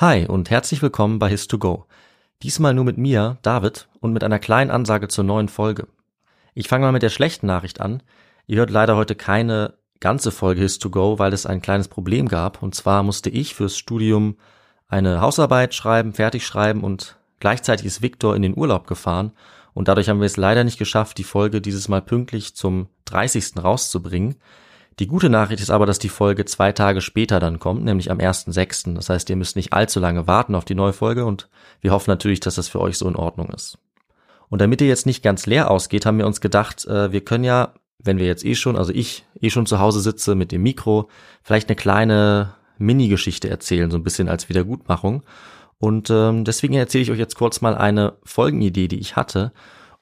Hi und herzlich willkommen bei His2Go. Diesmal nur mit mir, David, und mit einer kleinen Ansage zur neuen Folge. Ich fange mal mit der schlechten Nachricht an. Ihr hört leider heute keine ganze Folge His2Go, weil es ein kleines Problem gab. Und zwar musste ich fürs Studium eine Hausarbeit schreiben, fertig schreiben und gleichzeitig ist Victor in den Urlaub gefahren. Und dadurch haben wir es leider nicht geschafft, die Folge dieses Mal pünktlich zum 30. rauszubringen. Die gute Nachricht ist aber, dass die Folge zwei Tage später dann kommt, nämlich am 1.6. Das heißt, ihr müsst nicht allzu lange warten auf die neue Folge und wir hoffen natürlich, dass das für euch so in Ordnung ist. Und damit ihr jetzt nicht ganz leer ausgeht, haben wir uns gedacht, äh, wir können ja, wenn wir jetzt eh schon, also ich eh schon zu Hause sitze mit dem Mikro, vielleicht eine kleine Mini-Geschichte erzählen, so ein bisschen als Wiedergutmachung. Und ähm, deswegen erzähle ich euch jetzt kurz mal eine Folgenidee, die ich hatte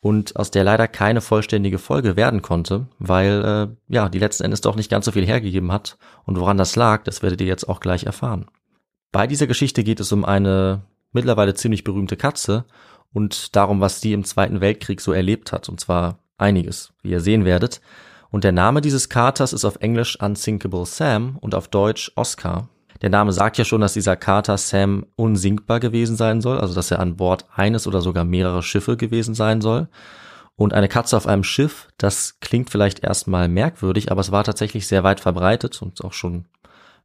und aus der leider keine vollständige Folge werden konnte, weil äh, ja die letzten Endes doch nicht ganz so viel hergegeben hat und woran das lag, das werdet ihr jetzt auch gleich erfahren. Bei dieser Geschichte geht es um eine mittlerweile ziemlich berühmte Katze und darum, was die im Zweiten Weltkrieg so erlebt hat, und zwar einiges, wie ihr sehen werdet. Und der Name dieses Katers ist auf Englisch Unsinkable Sam und auf Deutsch Oscar. Der Name sagt ja schon, dass dieser Kater Sam unsinkbar gewesen sein soll, also dass er an Bord eines oder sogar mehrerer Schiffe gewesen sein soll. Und eine Katze auf einem Schiff, das klingt vielleicht erstmal merkwürdig, aber es war tatsächlich sehr weit verbreitet und auch schon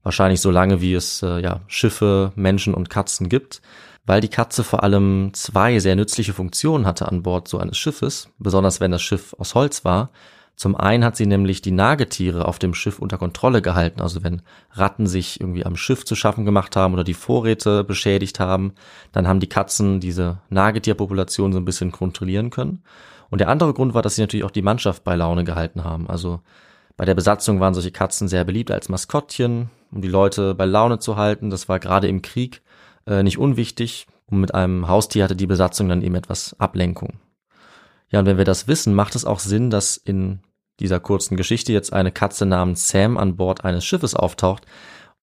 wahrscheinlich so lange, wie es äh, ja Schiffe, Menschen und Katzen gibt, weil die Katze vor allem zwei sehr nützliche Funktionen hatte an Bord so eines Schiffes, besonders wenn das Schiff aus Holz war. Zum einen hat sie nämlich die Nagetiere auf dem Schiff unter Kontrolle gehalten. Also wenn Ratten sich irgendwie am Schiff zu schaffen gemacht haben oder die Vorräte beschädigt haben, dann haben die Katzen diese Nagetierpopulation so ein bisschen kontrollieren können. Und der andere Grund war, dass sie natürlich auch die Mannschaft bei Laune gehalten haben. Also bei der Besatzung waren solche Katzen sehr beliebt als Maskottchen, um die Leute bei Laune zu halten. Das war gerade im Krieg äh, nicht unwichtig. Und mit einem Haustier hatte die Besatzung dann eben etwas Ablenkung. Ja, und wenn wir das wissen, macht es auch Sinn, dass in dieser kurzen Geschichte jetzt eine Katze namens Sam an Bord eines Schiffes auftaucht.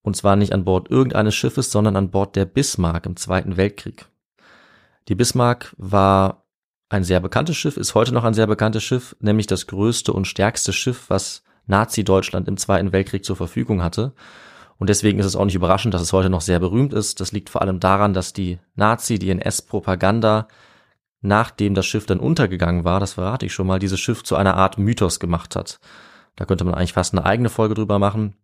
Und zwar nicht an Bord irgendeines Schiffes, sondern an Bord der Bismarck im Zweiten Weltkrieg. Die Bismarck war ein sehr bekanntes Schiff, ist heute noch ein sehr bekanntes Schiff, nämlich das größte und stärkste Schiff, was Nazi-Deutschland im Zweiten Weltkrieg zur Verfügung hatte. Und deswegen ist es auch nicht überraschend, dass es heute noch sehr berühmt ist. Das liegt vor allem daran, dass die Nazi, die NS-Propaganda nachdem das Schiff dann untergegangen war, das verrate ich schon mal, dieses Schiff zu einer Art Mythos gemacht hat. Da könnte man eigentlich fast eine eigene Folge drüber machen.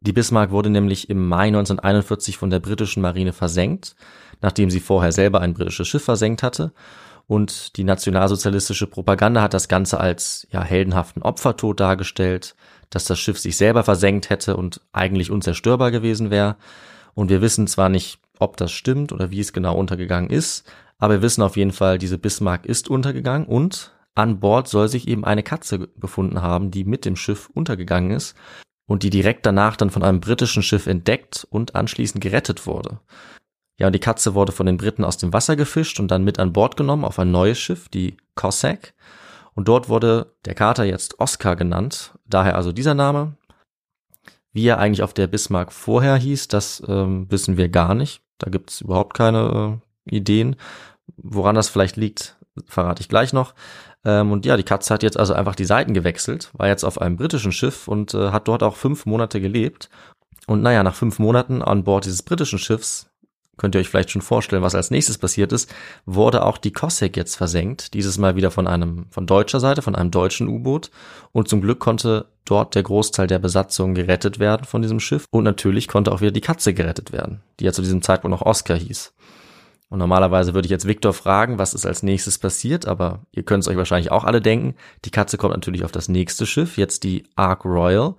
Die Bismarck wurde nämlich im Mai 1941 von der britischen Marine versenkt, nachdem sie vorher selber ein britisches Schiff versenkt hatte. Und die nationalsozialistische Propaganda hat das Ganze als ja, heldenhaften Opfertod dargestellt, dass das Schiff sich selber versenkt hätte und eigentlich unzerstörbar gewesen wäre. Und wir wissen zwar nicht, ob das stimmt oder wie es genau untergegangen ist, aber wir wissen auf jeden Fall, diese Bismarck ist untergegangen und an Bord soll sich eben eine Katze befunden haben, die mit dem Schiff untergegangen ist und die direkt danach dann von einem britischen Schiff entdeckt und anschließend gerettet wurde. Ja, und die Katze wurde von den Briten aus dem Wasser gefischt und dann mit an Bord genommen auf ein neues Schiff, die Cossack. Und dort wurde der Kater jetzt Oscar genannt, daher also dieser Name. Wie er eigentlich auf der Bismarck vorher hieß, das ähm, wissen wir gar nicht. Da gibt's überhaupt keine äh, Ideen. Woran das vielleicht liegt, verrate ich gleich noch. Ähm, und ja, die Katze hat jetzt also einfach die Seiten gewechselt, war jetzt auf einem britischen Schiff und äh, hat dort auch fünf Monate gelebt. Und naja, nach fünf Monaten an Bord dieses britischen Schiffs, könnt ihr euch vielleicht schon vorstellen, was als nächstes passiert ist, wurde auch die Cossack jetzt versenkt. Dieses Mal wieder von einem, von deutscher Seite, von einem deutschen U-Boot. Und zum Glück konnte dort der Großteil der Besatzung gerettet werden von diesem Schiff. Und natürlich konnte auch wieder die Katze gerettet werden, die ja zu diesem Zeitpunkt noch Oscar hieß. Und normalerweise würde ich jetzt Victor fragen, was ist als nächstes passiert, aber ihr könnt es euch wahrscheinlich auch alle denken. Die Katze kommt natürlich auf das nächste Schiff, jetzt die Ark Royal.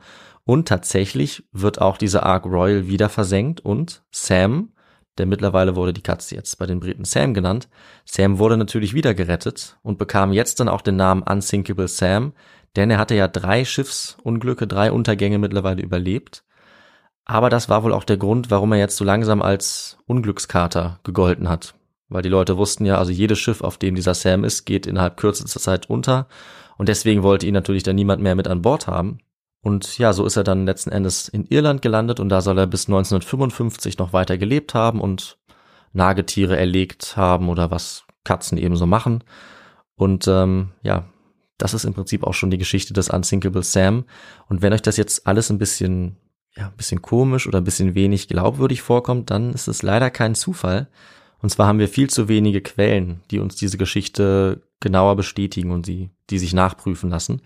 Und tatsächlich wird auch diese Ark Royal wieder versenkt und Sam, der mittlerweile wurde die Katze jetzt bei den Briten Sam genannt, Sam wurde natürlich wieder gerettet und bekam jetzt dann auch den Namen Unsinkable Sam, denn er hatte ja drei Schiffsunglücke, drei Untergänge mittlerweile überlebt aber das war wohl auch der Grund, warum er jetzt so langsam als Unglückskater gegolten hat. Weil die Leute wussten ja, also jedes Schiff, auf dem dieser Sam ist, geht innerhalb kürzester Zeit unter. Und deswegen wollte ihn natürlich dann niemand mehr mit an Bord haben. Und ja, so ist er dann letzten Endes in Irland gelandet und da soll er bis 1955 noch weiter gelebt haben und Nagetiere erlegt haben oder was Katzen eben so machen. Und ähm, ja, das ist im Prinzip auch schon die Geschichte des Unsinkable Sam. Und wenn euch das jetzt alles ein bisschen ja, ein bisschen komisch oder ein bisschen wenig glaubwürdig vorkommt, dann ist es leider kein Zufall. Und zwar haben wir viel zu wenige Quellen, die uns diese Geschichte genauer bestätigen und sie, die sich nachprüfen lassen.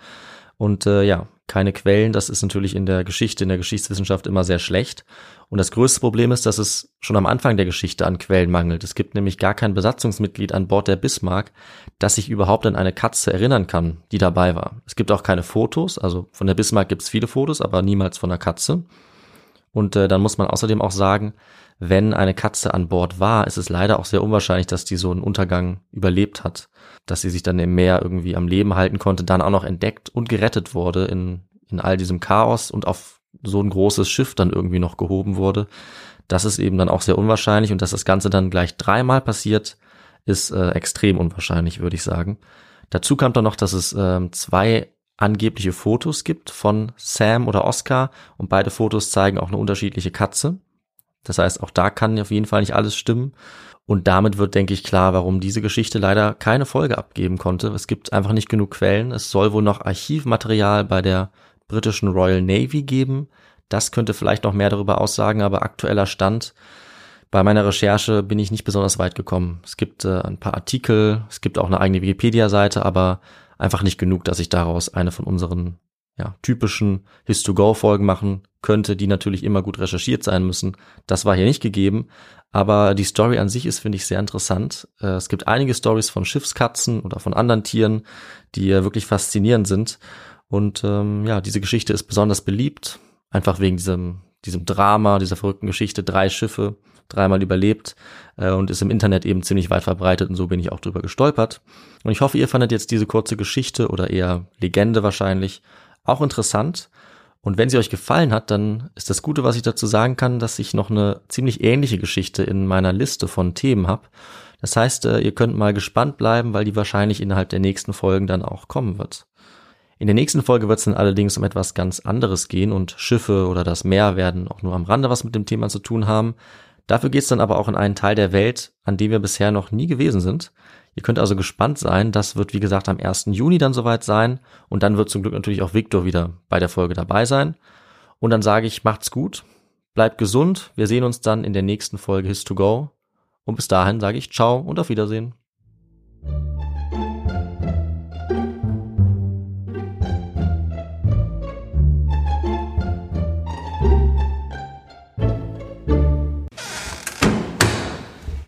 Und äh, ja, keine Quellen, das ist natürlich in der Geschichte, in der Geschichtswissenschaft immer sehr schlecht. Und das größte Problem ist, dass es schon am Anfang der Geschichte an Quellen mangelt. Es gibt nämlich gar kein Besatzungsmitglied an Bord der Bismarck, das sich überhaupt an eine Katze erinnern kann, die dabei war. Es gibt auch keine Fotos, also von der Bismarck gibt es viele Fotos, aber niemals von der Katze. Und äh, dann muss man außerdem auch sagen, wenn eine Katze an Bord war, ist es leider auch sehr unwahrscheinlich, dass die so einen Untergang überlebt hat, dass sie sich dann im Meer irgendwie am Leben halten konnte, dann auch noch entdeckt und gerettet wurde in, in all diesem Chaos und auf so ein großes Schiff dann irgendwie noch gehoben wurde. Das ist eben dann auch sehr unwahrscheinlich und dass das Ganze dann gleich dreimal passiert, ist äh, extrem unwahrscheinlich, würde ich sagen. Dazu kam dann noch, dass es äh, zwei angebliche Fotos gibt von Sam oder Oscar und beide Fotos zeigen auch eine unterschiedliche Katze. Das heißt, auch da kann auf jeden Fall nicht alles stimmen. Und damit wird, denke ich, klar, warum diese Geschichte leider keine Folge abgeben konnte. Es gibt einfach nicht genug Quellen. Es soll wohl noch Archivmaterial bei der britischen Royal Navy geben. Das könnte vielleicht noch mehr darüber aussagen, aber aktueller Stand. Bei meiner Recherche bin ich nicht besonders weit gekommen. Es gibt äh, ein paar Artikel, es gibt auch eine eigene Wikipedia-Seite, aber einfach nicht genug, dass ich daraus eine von unseren ja, typischen His-to-Go-Folgen machen könnte, die natürlich immer gut recherchiert sein müssen. Das war hier nicht gegeben, aber die Story an sich ist, finde ich, sehr interessant. Äh, es gibt einige Stories von Schiffskatzen oder von anderen Tieren, die wirklich faszinierend sind. Und ähm, ja, diese Geschichte ist besonders beliebt, einfach wegen diesem, diesem Drama, dieser verrückten Geschichte. Drei Schiffe, dreimal überlebt äh, und ist im Internet eben ziemlich weit verbreitet und so bin ich auch drüber gestolpert. Und ich hoffe, ihr fandet jetzt diese kurze Geschichte oder eher Legende wahrscheinlich auch interessant. Und wenn sie euch gefallen hat, dann ist das Gute, was ich dazu sagen kann, dass ich noch eine ziemlich ähnliche Geschichte in meiner Liste von Themen habe. Das heißt, äh, ihr könnt mal gespannt bleiben, weil die wahrscheinlich innerhalb der nächsten Folgen dann auch kommen wird. In der nächsten Folge wird es dann allerdings um etwas ganz anderes gehen und Schiffe oder das Meer werden auch nur am Rande was mit dem Thema zu tun haben. Dafür geht es dann aber auch in einen Teil der Welt, an dem wir bisher noch nie gewesen sind. Ihr könnt also gespannt sein. Das wird, wie gesagt, am 1. Juni dann soweit sein. Und dann wird zum Glück natürlich auch Victor wieder bei der Folge dabei sein. Und dann sage ich, macht's gut, bleibt gesund. Wir sehen uns dann in der nächsten Folge His to Go. Und bis dahin sage ich ciao und auf Wiedersehen.